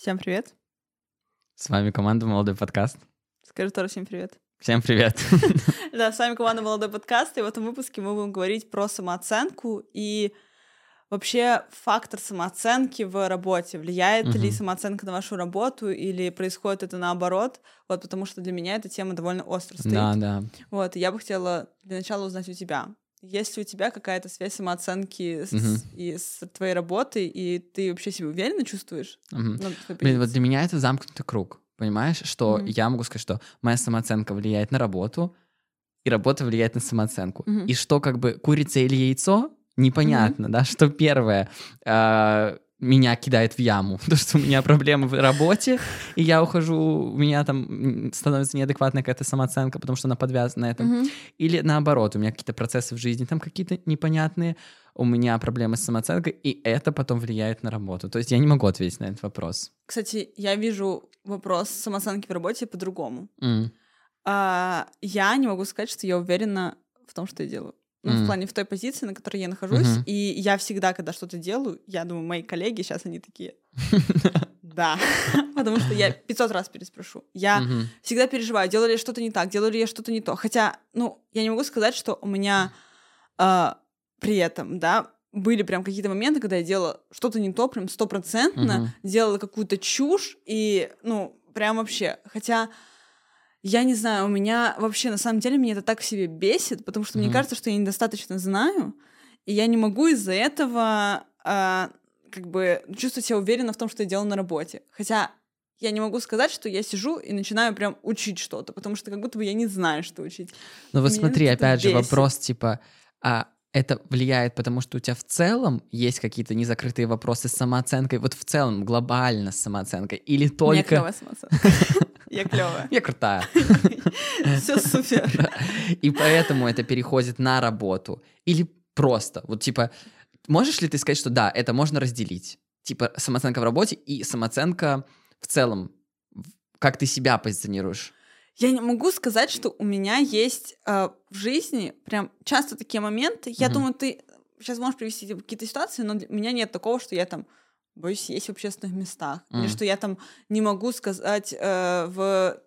Всем привет. С вами команда «Молодой подкаст». Скажи тоже всем привет. Всем привет. Да, с вами команда «Молодой подкаст», и в этом выпуске мы будем говорить про самооценку и вообще фактор самооценки в работе. Влияет ли самооценка на вашу работу или происходит это наоборот? Вот потому что для меня эта тема довольно остро стоит. Да, да. Вот, и я бы хотела для начала узнать у тебя. Есть ли у тебя какая-то связь самооценки с, Мгм. и с твоей работой, и ты вообще себя уверенно чувствуешь? Мгм. Ну, твоей Блин, вот для меня это замкнутый круг. Понимаешь, что Мгм. я могу сказать, что моя самооценка влияет на работу, и работа влияет на самооценку. Мгм. И что как бы курица или яйцо, непонятно, да, что первое а, меня кидает в яму, то, что у меня проблемы в работе, и я ухожу, у меня там становится неадекватная какая-то самооценка, потому что она подвязана на этом. Мгм. Или наоборот, у меня какие-то процессы в жизни там какие-то непонятные, у меня проблемы с самооценкой, и это потом влияет на работу. То есть я не могу ответить на этот вопрос. Кстати, я вижу вопрос самооценки в работе по-другому. М, А, я не могу сказать, что я уверена в том, что я делаю. Ну, в Мгм. плане в той позиции, на которой я нахожусь. Мгм. И я всегда, когда что-то делаю, я думаю, мои коллеги сейчас они такие. Да. Потому что я 500 раз переспрошу. Я всегда переживаю, делаю ли я что-то не так, делаю ли я что-то не то. Хотя, ну, я не могу сказать, что у меня а, при этом, да, были прям какие-то моменты, когда я делала что-то не то, прям стопроцентно, делала какую-то чушь, и, ну, прям вообще. Хотя, я не знаю, у меня вообще, на самом деле, меня это так в себе бесит, потому что мне Мгм. кажется, что я недостаточно знаю, и я не могу из-за этого а, как бы чувствовать себя уверенно в том, что я делаю на работе. Хотя я не могу сказать, что я сижу и начинаю прям учить что-то, потому что как будто бы я не знаю, что учить. Ну вот Меня смотри, опять же, бесит. вопрос типа, а это влияет, потому что у тебя в целом есть какие-то незакрытые вопросы с самооценкой, вот в целом глобально с самооценкой, или только... клёвая самооценка. Я клевая. Я крутая. Все супер. И поэтому это переходит на работу. Или просто, вот типа, можешь ли ты сказать, что да, это можно разделить? Типа самооценка в работе и самооценка в целом, как ты себя позиционируешь. Я не могу сказать, что у меня есть э, в жизни прям часто такие моменты. Я Мгм. думаю, ты сейчас можешь привести какие-то ситуации, но у меня нет такого, что я там боюсь есть в общественных местах. Или Мгм. что я там не могу сказать э, в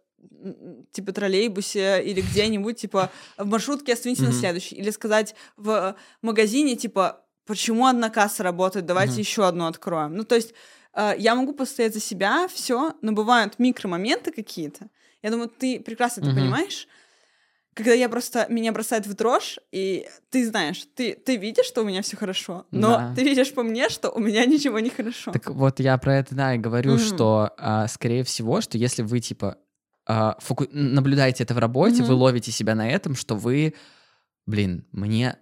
типа троллейбусе или где-нибудь, типа в маршрутке остановите на Мгм. следующий. Или сказать в магазине, типа, почему одна касса работает, давайте Мгм. еще одну откроем. Ну, то есть э, я могу постоять за себя, все, но бывают микромоменты какие-то. Я думаю, ты прекрасно это Мгм. понимаешь. Когда я просто меня бросает в дрожь, и ты знаешь, ты, ты видишь, что у меня все хорошо, но Да. ты видишь по мне, что у меня ничего не хорошо. Так вот я про это, да, и говорю, Мгм. что, а, скорее всего, что если вы, типа, а, фоку- наблюдаете это в работе, Мгм. вы ловите себя на этом, что вы, блин, мне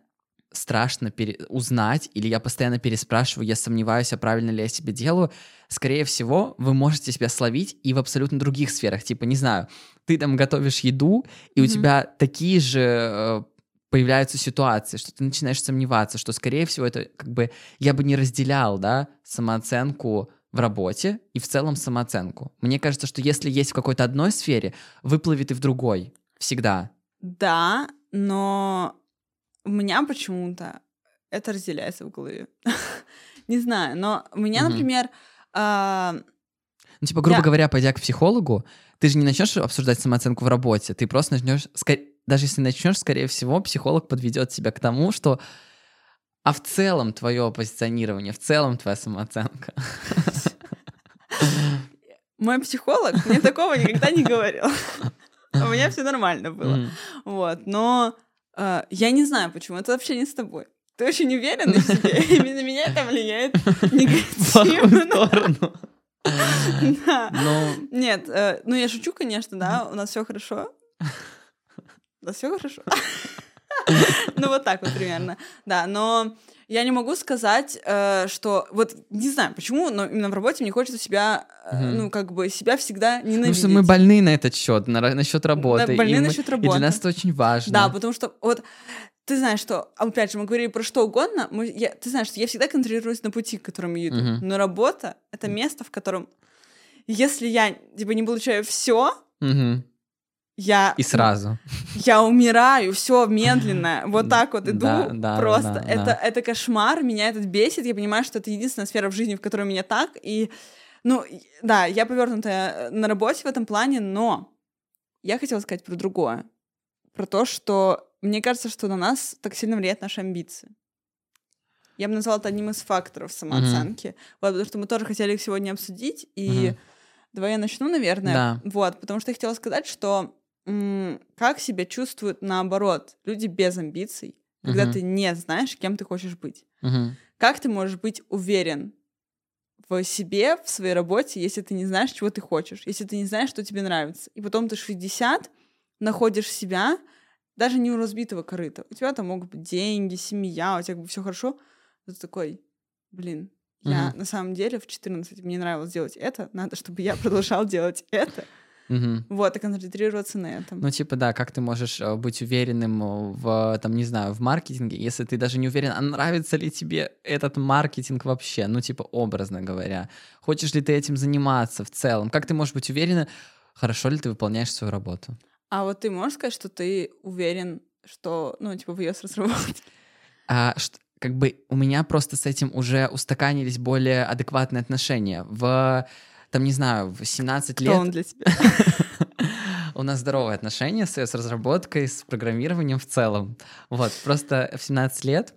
страшно пере- узнать, или я постоянно переспрашиваю, я сомневаюсь, а правильно ли я себе делаю, скорее всего, вы можете себя словить и в абсолютно других сферах. Типа, не знаю, ты там готовишь еду, и у Мгм. тебя такие же э, появляются ситуации, что ты начинаешь сомневаться, что, скорее всего, это как бы я бы не разделял, да, самооценку в работе и в целом самооценку. Мне кажется, что если есть в какой-то одной сфере, выплывет и в другой. Всегда. Да, но у меня почему-то это разделяется в голове. Не знаю, но у меня, например, а, Ну, типа, грубо говоря, пойдя к психологу, ты же не начнешь обсуждать самооценку в работе, ты просто начнешь, даже если начнешь, скорее всего, психолог подведет тебя к тому, что а в целом твое позиционирование, в целом твоя самооценка. мой психолог мне такого никогда не говорил. У меня все нормально было. Вот, но э, я не знаю, почему. Это вообще не с тобой. Ты очень уверен в себе, и на меня это влияет негативно. Да. Нет, э, ну я шучу, конечно, да, у нас все хорошо. Да, все хорошо. Ну, вот так вот примерно. Да, но я не могу сказать, э, что вот не знаю почему, но именно в работе мне хочется себя, э, Мгм. ну, как бы себя всегда потому ненавидеть. что мы больны на этот счет, на, насчет работы. Да, больны и мы- насчет И работы. для нас это очень важно. Да, потому что вот ты знаешь, что, опять же, мы говорили про что угодно, мы, я, ты знаешь, что я всегда концентрируюсь на пути, к которому я иду. Мгм. Но работа — это место, в котором, если я, типа, не получаю все, Мгм. Я... И сразу. Я умираю, все медленно, вот так вот иду, Да, да, просто. да, это, это кошмар, меня этот бесит, я понимаю, что это единственная сфера в жизни, в которой меня так, и Ну, да, я повернутая на работе в этом плане, но я хотела сказать про другое. Про то, что мне кажется, что на нас так сильно влияют наши амбиции. Я бы назвала это одним из факторов самооценки. Вот, потому что мы тоже хотели их сегодня обсудить. И Мгм. давай я начну, наверное. Да. Вот, потому что я хотела сказать, что как себя чувствуют наоборот люди без амбиций, когда Мгм. ты не знаешь, кем ты хочешь быть. Мгм. Как ты можешь быть уверен в себе, в своей работе, если ты не знаешь, чего ты хочешь, если ты не знаешь, что тебе нравится. И потом ты 60 находишь себя даже не у разбитого корыта. У тебя там могут быть деньги, семья, у тебя все хорошо. Но ты такой, блин, я Мгм. на самом деле в 14 мне нравилось делать это, надо, чтобы я продолжал делать это. Мгм. Вот, и концентрироваться на этом. Ну, типа, да, как ты можешь э, быть уверенным э, в, там, не знаю, в маркетинге, если ты даже не уверен, а нравится ли тебе этот маркетинг вообще, ну, типа, образно говоря. Хочешь ли ты этим заниматься в целом? Как ты можешь быть уверена, хорошо ли ты выполняешь свою работу? А вот ты можешь сказать, что ты уверен, что, ну, типа, в ее разработке? А, ш- как бы у меня просто с этим уже устаканились более адекватные отношения. В, там, не знаю, в 17 Кто лет... он для тебя? У нас здоровые отношения с, с разработкой, с программированием в целом. Вот, просто в 17 лет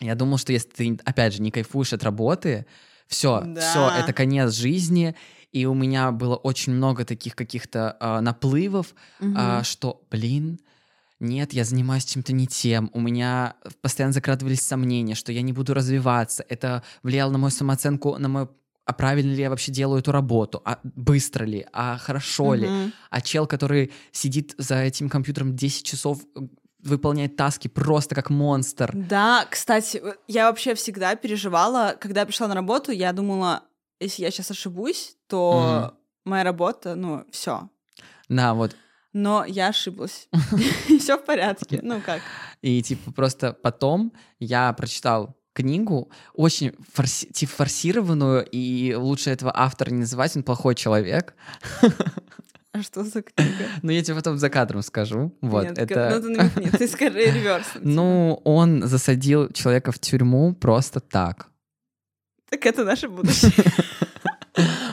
я думал, что если ты, опять же, не кайфуешь от работы, все, Да. все, это конец жизни. И у меня было очень много таких каких-то а, наплывов, а, Мгм. что, блин, нет, я занимаюсь чем-то не тем. У меня постоянно закрадывались сомнения, что я не буду развиваться. Это влияло на мою самооценку, на мою а правильно ли я вообще делаю эту работу, а быстро ли, а хорошо ли. Мгм. А чел, который сидит за этим компьютером 10 часов, выполняет таски просто как монстр. Да, кстати, э, я вообще всегда переживала, когда я пришла на работу, я думала, если я сейчас ошибусь, то моя работа, ну, все. Да, вот. Но я ошиблась. Все в порядке. Ну как? И типа просто потом я прочитал книгу, очень форси- типа, форсированную, и лучше этого автора не называть, он плохой человек. А что за книга? Но я тебе потом за кадром скажу. Вот, Нет, это... Ну, ты намекни, ты скажи реверс. Ну, он засадил человека в тюрьму просто так. Так это наше будущее.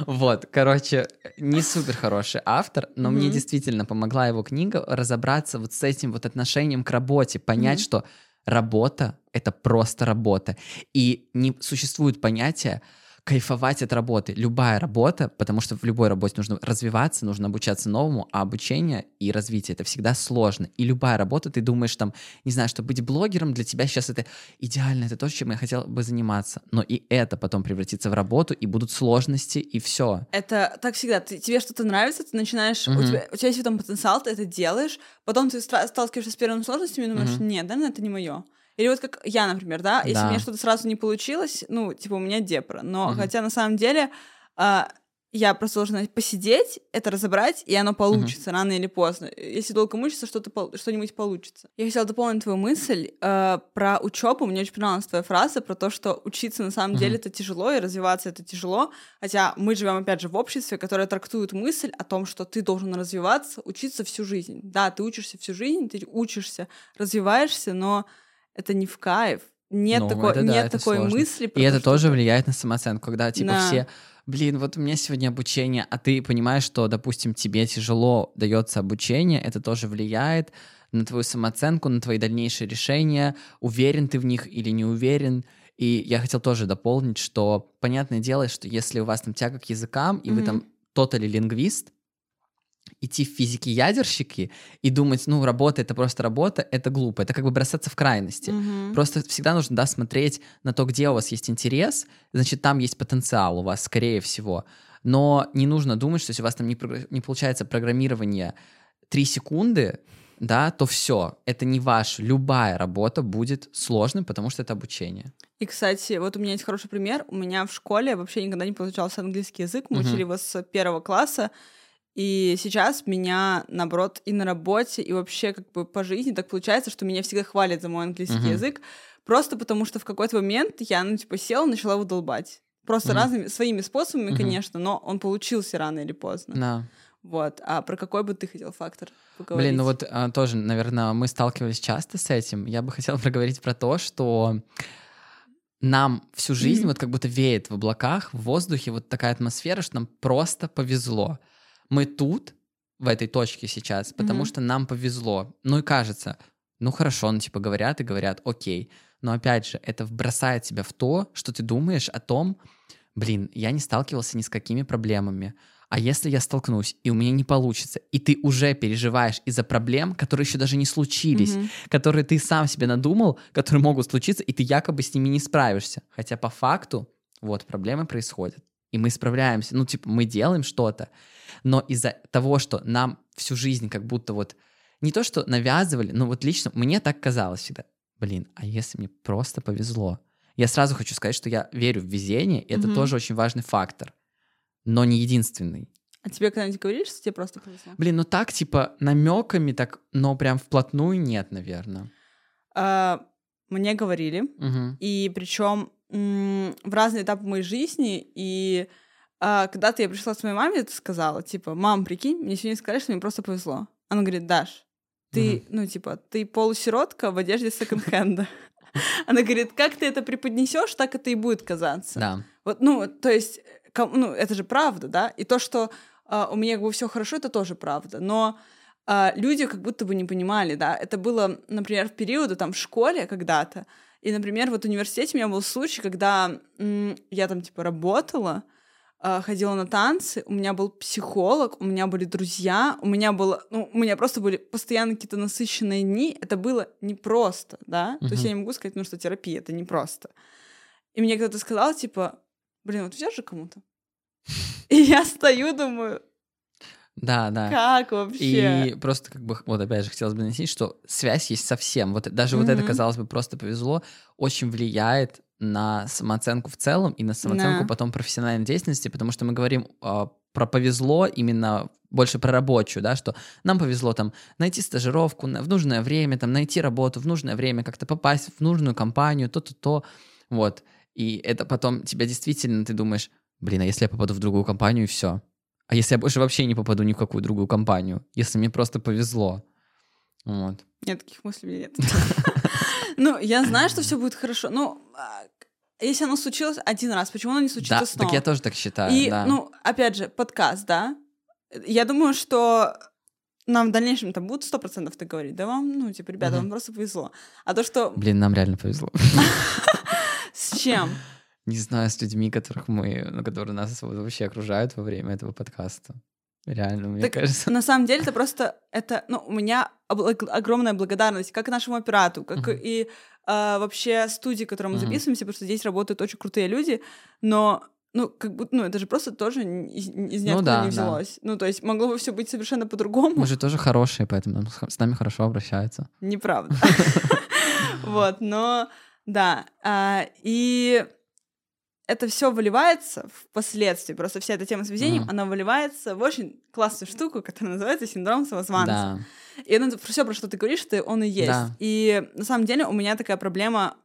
Вот, короче, не супер хороший автор, но мне Мгм. действительно помогла его книга разобраться вот с этим вот отношением к работе, понять, Мгм. что работа — это просто работа. И не существует понятия кайфовать от работы. Любая работа, потому что в любой работе нужно развиваться, нужно обучаться новому, а обучение и развитие — это всегда сложно. И любая работа, ты думаешь там, не знаю, что быть блогером для тебя сейчас это идеально, это то, чем я хотел бы заниматься. Но и это потом превратится в работу, и будут сложности, и все. Это так всегда. Ты, тебе что-то нравится, ты начинаешь... У Мгм. тебя, у тебя есть в этом потенциал, ты это делаешь, потом ты сталкиваешься с первыми сложностями и думаешь, Мгм. нет, наверное, это не мое. Или вот как я, например, да, если Да. у меня что-то сразу не получилось, ну, типа, у меня депра. Но Мгм. хотя на самом деле а, я просто должна посидеть, это разобрать, и оно получится рано или поздно. Если долго мучиться, что-то что-нибудь получится. Я хотела дополнить твою мысль э, про учебу. Мне очень понравилась твоя фраза про то, что учиться на самом Мгм. деле это тяжело, и развиваться это тяжело. Хотя мы живем, опять же, в обществе, которое трактует мысль о том, что ты должен развиваться, учиться всю жизнь. Да, ты учишься всю жизнь, ты учишься, развиваешься, но это не в кайф. Нет, Ну, такой, это да, нет такой сложно. мысли. И то, это тоже влияет на самооценку, когда типа Да. все, блин, вот у меня сегодня обучение, а ты понимаешь, что, допустим, тебе тяжело дается обучение, это тоже влияет на твою самооценку, на твои дальнейшие решения, уверен ты в них или не уверен. И я хотел тоже дополнить, что понятное дело, что если у вас там тяга к языкам, и вы Мгм. там тотали лингвист, идти в физики-ядерщики и думать, ну, работа — это просто работа, это глупо. Это как бы бросаться в крайности. Мгм. Просто всегда нужно, да, смотреть на то, где у вас есть интерес, значит, там есть потенциал у вас, скорее всего. Но не нужно думать, что если у вас там не, не получается программирование 3 секунды, да, то все, это не ваш. Любая работа будет сложной, потому что это обучение. И, кстати, вот у меня есть хороший пример. У меня в школе вообще никогда не получался английский язык. Мы Мгм. учили его с первого класса. И сейчас меня, наоборот, и на работе, и вообще как бы по жизни так получается, что меня всегда хвалят за мой английский Мгм. язык, просто потому что в какой-то момент я, ну, типа, села, начала его долбать. Просто Мгм. разными, своими способами, Мгм. конечно, но он получился рано или поздно. Да. Вот. А про какой бы ты хотел фактор поговорить? Блин, ну вот а, тоже, наверное, мы сталкивались часто с этим. Я бы хотел проговорить про то, что нам всю жизнь Мгм. вот как будто веет в облаках, в воздухе вот такая атмосфера, что нам просто повезло. Мы тут, в этой точке сейчас, потому Мгм. что нам повезло. Ну и кажется, ну хорошо, ну типа говорят и говорят, окей. Но опять же, это бросает тебя в то, что ты думаешь о том, блин, я не сталкивался ни с какими проблемами. А если я столкнусь, и у меня не получится, и ты уже переживаешь из-за проблем, которые еще даже не случились, Мгм. которые ты сам себе надумал, которые могут случиться, и ты якобы с ними не справишься. Хотя по факту вот проблемы происходят, и мы справляемся. Ну, типа, мы делаем что-то, но из-за того, что нам всю жизнь как будто вот не то, что навязывали, но вот лично мне так казалось всегда. Блин, а если мне просто повезло? Я сразу хочу сказать, что я верю в везение, и это Мгм. тоже очень важный фактор, но не единственный. А тебе когда-нибудь говорили, что тебе просто повезло? Блин, ну так, типа, намеками так, но прям вплотную нет, наверное. А, Мне говорили, Мгм. и причем в разные этапы моей жизни, и а, когда-то я пришла с моей маме, это сказала, типа, мам, прикинь, мне сегодня сказали, что мне просто повезло. Она говорит, Даш, ты, ну, типа, ты полусиротка в одежде секонд-хенда. Она говорит, как ты это преподнесешь, так это и будет казаться. Да. Вот, ну, то есть, ну, это же правда, да? И то, что а, у меня как бы все хорошо, это тоже правда. Но а, люди как будто бы не понимали, да? Это было, например, в периоды там в школе когда-то. И, например, вот в университете у меня был случай, когда я там типа работала, а, ходила на танцы, у меня был психолог, у меня были друзья, у меня было, ну, у меня просто были постоянно какие-то насыщенные дни, это было непросто, да, то есть я не могу сказать, ну, что терапия, это непросто. И мне кто-то сказал, типа, блин, вот везешь же кому-то? И я стою, думаю, Да, да. как вообще? И просто как бы, вот опять же, хотелось бы нанести, что связь есть совсем. Вот даже вот это, казалось бы, просто повезло, очень влияет на самооценку в целом и на самооценку Да. потом профессиональной деятельности, потому что мы говорим а, про повезло именно больше про рабочую, да, что нам повезло там найти стажировку на- в нужное время, там найти работу в нужное время, как-то попасть в нужную компанию, то-то, то, вот. И это потом тебя действительно, ты думаешь, блин, а если я попаду в другую компанию и все? А если я больше вообще не попаду ни в какую другую компанию? Если мне просто повезло? Вот. Нет, таких мыслей нет. Ну, я знаю, что все будет хорошо. Ну, а, если оно случилось один раз, почему оно не Да, случится так снова? я тоже так считаю, И, да. ну, опять же, подкаст, да? Я думаю, что нам в дальнейшем там будут сто процентов так говорить, да вам, ну, типа, ребята, вам просто повезло. А то, что Блин, нам реально повезло. с чем? Не знаю, с людьми, которых мы, ну, которые нас вообще окружают во время этого подкаста. Реально, мне Так кажется. На самом деле это просто, это, ну, у меня огромная благодарность как нашему оператору, как Мгм. и а, вообще студии, которой мы Мгм. записываемся, потому что здесь работают очень крутые люди, но ну, как будто, ну, это же просто тоже из, из ниоткуда да, не да. взялось. Ну, то есть могло бы все быть совершенно по-другому. Мы же тоже хорошие, поэтому с нами хорошо обращаются. Неправда. Вот, но да. а, И это все выливается впоследствии. Просто вся эта тема с везением, Мгм. она выливается в очень классную штуку, которая называется синдром самозванца. Да. И это все, про что ты говоришь, что он и есть. Да. И на самом деле у меня такая проблема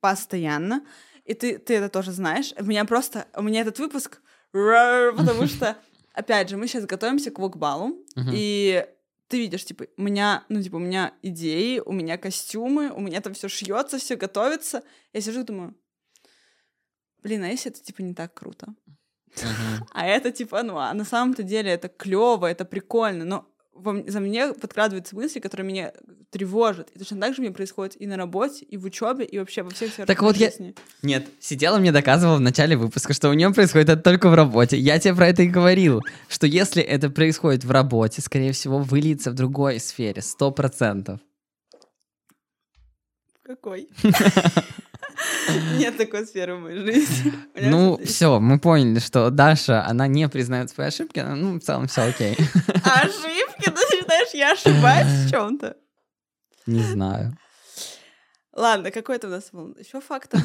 постоянно. И ты, ты это тоже знаешь. У меня просто... У меня этот выпуск... Потому что, опять же, мы сейчас готовимся к вокбалу. И ты видишь, типа, у меня, ну, типа, у меня идеи, у меня костюмы, у меня там все шьется, все готовится. Я сижу и думаю, блин, а если это, типа, не так круто? А это, типа, ну, а на самом-то деле это клево, это прикольно, но во за мне подкрадываются мысли, которые меня тревожат. И точно так же мне происходит и на работе, и в учебе, и вообще во всех сферах Так вот я- жизни. Нет, сидела мне доказывала в начале выпуска, что у нее происходит это только в работе. Я тебе про это и говорил, что если это происходит в работе, скорее всего, выльется в другой сфере, сто процентов. Какой? Нет такой сферы в моей жизни. Ну, все, мы поняли, что Даша, она не признает свои ошибки, ну, в целом все окей. Ошибки? Ты считаешь, я ошибаюсь в чем-то? Не знаю. Ладно, какой это у нас был еще фактор?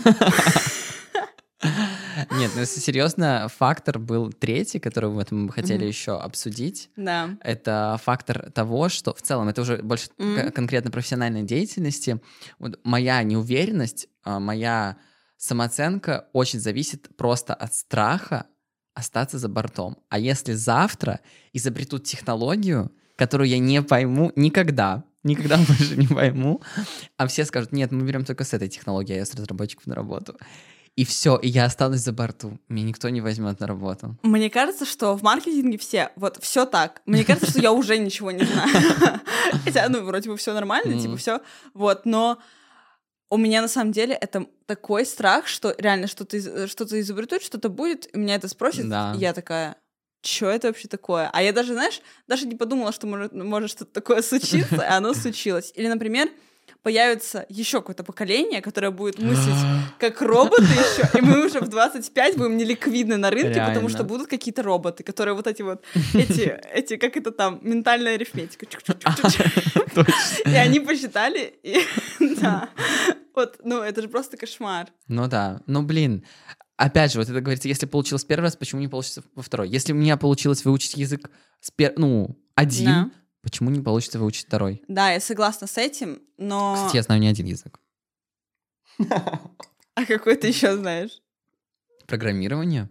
Нет, ну если серьезно, фактор был третий, который мы бы хотели Мгм. еще обсудить. Да. Это фактор того, что в целом это уже больше к- конкретно профессиональной деятельности. Вот моя неуверенность, а, моя самооценка очень зависит просто от страха остаться за бортом. А если завтра изобретут технологию, которую я не пойму никогда, никогда больше не пойму. А все скажут, нет, мы берем только с этой технологией а iOS-разработчиков на работу. И все, и я останусь за борту. Меня никто не возьмет на работу. Мне кажется, что в маркетинге все, вот все так. Мне кажется, что я уже ничего не знаю. Хотя, ну, вроде бы все нормально, типа все. Вот, но у меня на самом деле это такой страх, что реально что-то что изобретут, что-то будет, меня это спросят, Да. я такая, что это вообще такое? А я даже, знаешь, даже не подумала, что может, может что-то такое случиться, и оно случилось. Или, например, появится еще какое-то поколение, которое будет мыслить как роботы еще, и мы уже в 25 будем неликвидны на рынке, потому что Реально. будут какие-то роботы, которые вот эти вот, эти, эти, как это там, ментальная арифметика. И они посчитали, и да. Вот, ну, это же просто кошмар. Ну да, ну блин. Опять же, вот это говорится, если получилось первый раз, почему не получится во второй? Если у меня получилось выучить язык с пер... ну, один, Да. Почему не получится выучить второй? Да, я согласна с этим, но... Кстати, я знаю не один язык. А какой ты еще знаешь? Программирование?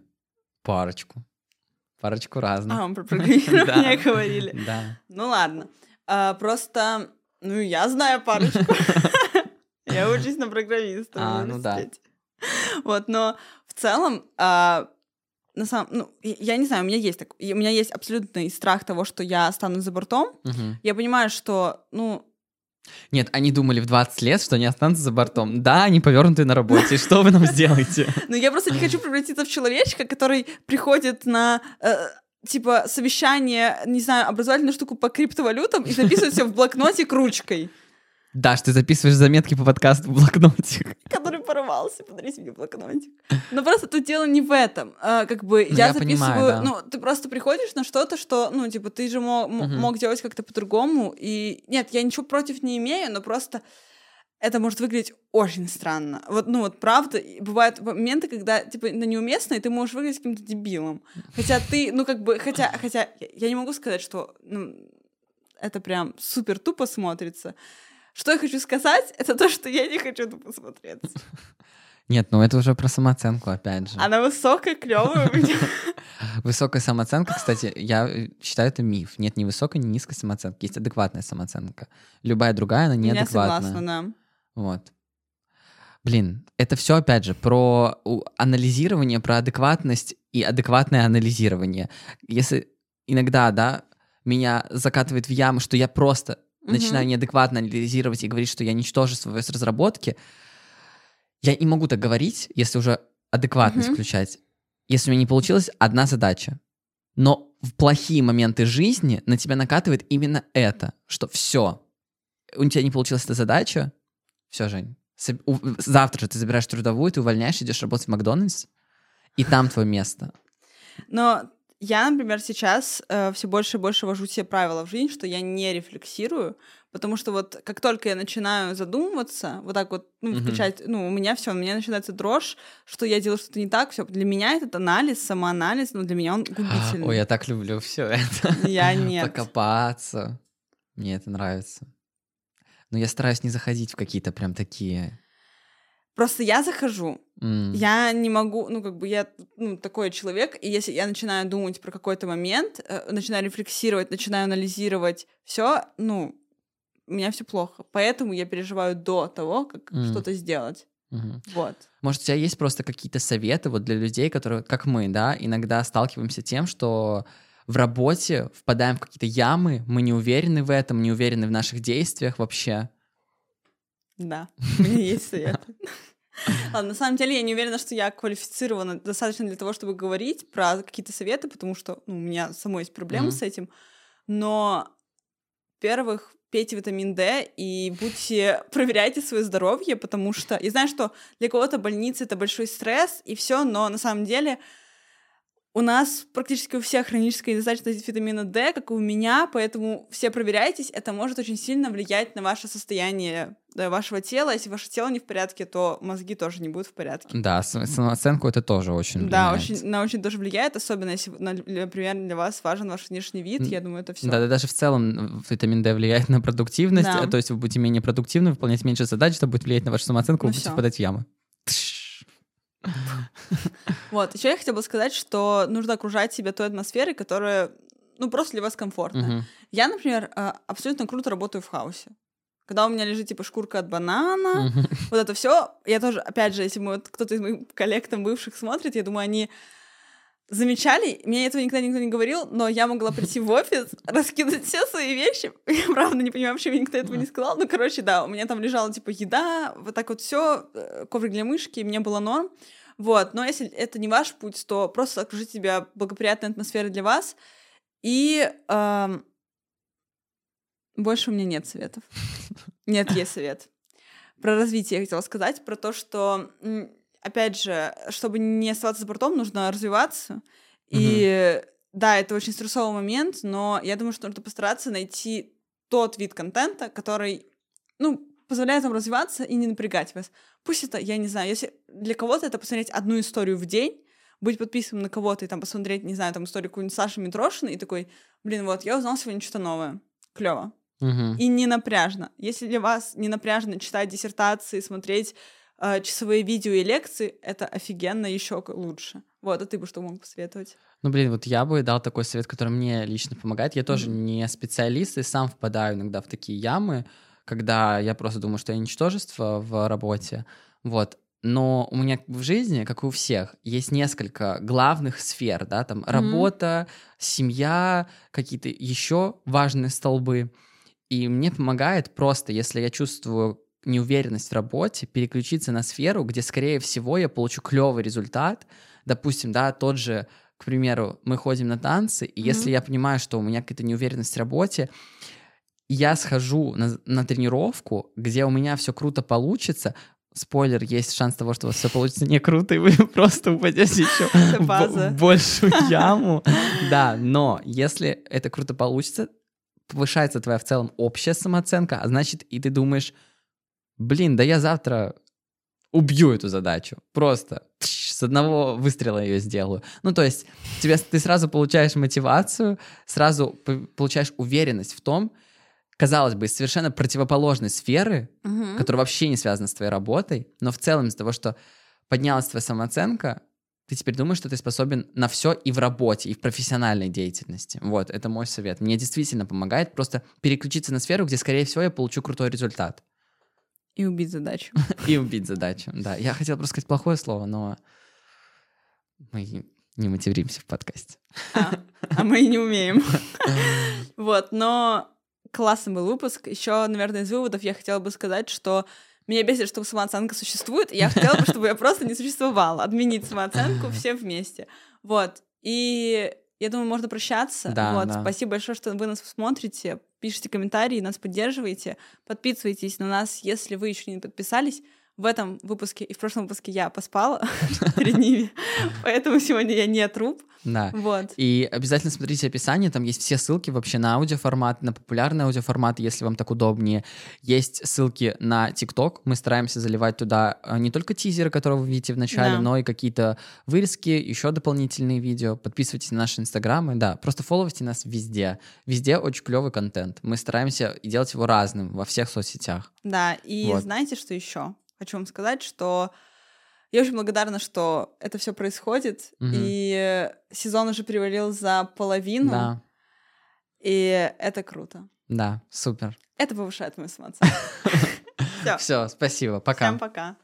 Парочку. Парочку разных. А, мы про программирование говорили. Да. Ну ладно. А, просто, ну, я знаю парочку. Я учусь на программиста А, ну да. Вот, но в целом, а, на самом, ну, я не знаю, у меня есть так, у меня есть абсолютный страх того, что я останусь за бортом. Мгм. Я понимаю, что, ну, Нет, они думали в 20 лет, что они останутся за бортом. Да, они повернутые на работе. Что вы нам сделаете? ну, я просто не хочу превратиться в человечка, который приходит на э, типа совещание, не знаю, образовательную штуку по криптовалютам и записывает все в блокнотик ручкой. Даш, ты записываешь заметки по подкасту в блокнотик. который порвался, подарите мне блокнотик. Но просто тут дело не в этом. А, как бы Ну, я, я понимаю, записываю, да. ну, ты просто приходишь на что-то, что, ну, типа, ты же мо- м- Мгм. мог делать как-то по-другому. И нет, я ничего против не имею, но просто это может выглядеть очень странно. Вот, ну, вот правда, бывают моменты, когда, типа, это неуместно, и ты можешь выглядеть каким-то дебилом. Хотя ты, ну, как бы, хотя, хотя я- я не могу сказать, что ну, это прям супер тупо смотрится. Что я хочу сказать, это то, что я не хочу тупо смотреться. Нет, ну это уже про самооценку, опять же. Она высокая, клевая у меня. Высокая самооценка, кстати, я э, считаю, это миф. Нет ни высокой, ни низкой самооценки. Есть адекватная самооценка. Любая другая, она Я неадекватная. согласна, да. Вот. Блин, это все опять же про анализирование, про адекватность и адекватное анализирование. Если иногда, да, меня закатывает в яму, что я просто Мгм. начинаю неадекватно анализировать и говорить, что я ничтожество в разработке, я не могу так говорить, если уже адекватность Мгм. включать. Если у меня не получилось, одна задача. Но в плохие моменты жизни на тебя накатывает именно это, что все, у тебя не получилась эта задача, все, Жень, завтра же ты забираешь трудовую, ты увольняешь, идешь работать в Макдональдс, и там твое место. Но я, например, сейчас все больше и больше вожу себе правила в жизнь, что я не рефлексирую, потому что вот как только я начинаю задумываться, вот так вот, ну, включать, ну, у меня все, у меня начинается дрожь, что я делаю что-то не так, все. Для меня этот анализ, самоанализ, ну, для меня он губительный. Ой, я так люблю все это. Я нет. Покопаться. Мне это нравится. Но я стараюсь не заходить в какие-то прям такие... Просто я захожу, м, Я не могу, ну, как бы я ну, такой человек, и если я начинаю думать про какой-то момент, э, начинаю рефлексировать, начинаю анализировать все, ну, у меня все плохо. Поэтому я переживаю до того, как М. что-то сделать. мгм. Вот. Может, у тебя есть просто какие-то советы вот для людей, которые, как мы, да, иногда сталкиваемся тем, что в работе впадаем в какие-то ямы, мы не уверены в этом, не уверены в наших действиях вообще. Да, у меня есть совет. Ладно, на самом деле я не уверена, что я квалифицирована достаточно для того, чтобы говорить про какие-то советы, потому что ну, у меня самой есть проблемы Мгм. с этим. Но, во-первых, пейте витамин D и будьте, проверяйте свое здоровье, потому что я знаю, что для кого-то больница это большой стресс и все, но на самом деле у нас практически у всех хроническая недостаточность витамина D, как и у меня, поэтому все проверяйтесь, это может очень сильно влиять на ваше состояние да, вашего тела. Если ваше тело не в порядке, то мозги тоже не будут в порядке. Да, самооценку это тоже очень Да, влияет. очень, на очень тоже влияет, особенно если, на- например, для вас важен ваш внешний вид, я думаю, это все. Да, да, даже в целом э, витамин D влияет на продуктивность, Да. а то есть вы будете менее продуктивны, выполнять меньше задач, это будет влиять на вашу самооценку, Ну вы будете впадать в ямы. Тш. Вот, еще я хотела бы сказать, что нужно окружать себя той атмосферой, которая ну, просто для вас комфортно. Мгм. Я, например, а, абсолютно круто работаю в хаосе. Когда у меня лежит, типа, шкурка от банана, вот это все, я тоже, опять же, если кто-то из моих коллег там бывших смотрит, я думаю, они замечали, мне этого никогда никто не говорил, но я могла прийти в офис, раскидать все свои вещи. Я правда не понимаю, почему мне никто этого не сказал. Ну, короче, да, у меня там лежала типа еда, вот так вот все, коврик для мышки, и мне было норм. Вот, но если это не ваш путь, то просто окружите себя благоприятной атмосферой для вас. И ам, больше у меня нет советов. Нет, есть совет. Про развитие я хотела сказать, про то, что, опять же, чтобы не оставаться за бортом, нужно развиваться. И да, это очень стрессовый момент, но я думаю, что нужно постараться найти тот вид контента, который, ну, позволяет вам развиваться и не напрягать вас. Пусть это, я не знаю, если для кого-то это посмотреть одну историю в день, быть подписанным на кого-то и там посмотреть, не знаю, там историю какую-нибудь Саши Митрошиной и такой, блин, вот, я узнал сегодня что-то новое. Клево Мгм. и не напряжно. Если для вас не напряжно читать диссертации, смотреть часовые видео и лекции, это офигенно еще лучше. Вот, а ты бы что мог посоветовать? Ну, блин, вот я бы дал такой совет, который мне лично помогает. Я тоже Мгм. не специалист и сам впадаю иногда в такие ямы, когда я просто думаю, что я ничтожество в работе. Вот. Но у меня в жизни, как и у всех, есть несколько главных сфер, да, там работа, семья, какие-то еще важные столбы. И мне помогает просто, если я чувствую неуверенность в работе, переключиться на сферу, где, скорее всего, я получу клевый результат. Допустим, да, тот же, к примеру, мы ходим на танцы, и Мгм. если я понимаю, что у меня какая-то неуверенность в работе, я схожу на, на тренировку, где у меня все круто получится. Спойлер, есть шанс того, что у вас все получится не круто, и вы просто упадете еще в большую яму. Да, но если это круто получится, повышается твоя в целом общая самооценка, а значит, и ты думаешь, блин, да я завтра убью эту задачу. Просто тш, с одного выстрела ее сделаю. Ну, то есть тебе, ты сразу получаешь мотивацию, сразу получаешь уверенность в том, казалось бы, из совершенно противоположной сферы, Мгм. которая вообще не связана с твоей работой, но в целом из-за того, что поднялась твоя самооценка, ты теперь думаешь, что ты способен на все и в работе, и в профессиональной деятельности. Вот, это мой совет. Мне действительно помогает просто переключиться на сферу, где, скорее всего, я получу крутой результат. И убить задачу. И убить задачу. Да, я хотел просто сказать плохое слово, но мы не материмся в подкасте. А, а мы и не умеем. Вот, но классный был выпуск. Еще, наверное, из выводов я хотела бы сказать, что меня бесит, что самооценка существует, и я хотела бы, чтобы я просто не существовала. Отменить самооценку все вместе. Вот. И я думаю, можно прощаться. Да, вот. да. Спасибо большое, что вы нас смотрите, пишите комментарии, нас поддерживаете, подписывайтесь на нас, если вы еще не подписались. В этом выпуске и в прошлом выпуске я поспала перед ними, поэтому сегодня я не труп. Да. Вот. И обязательно смотрите описание, там есть все ссылки вообще на аудиоформат, на популярный аудиоформат, если вам так удобнее. Есть ссылки на ТикТок, мы стараемся заливать туда а, не только тизеры, которые вы видите в начале, Да. но и какие-то вырезки, еще дополнительные видео. Подписывайтесь на наши инстаграмы, да, просто фолловите нас везде. Везде очень клевый контент. Мы стараемся делать его разным во всех соцсетях. Да, и Вот. знаете, что еще? Хочу вам сказать, что я очень благодарна, что это все происходит, Мгм. и сезон уже привалил за половину, Да, и это круто. да, супер. Это повышает мою самооценку. Все, спасибо, пока. всем пока.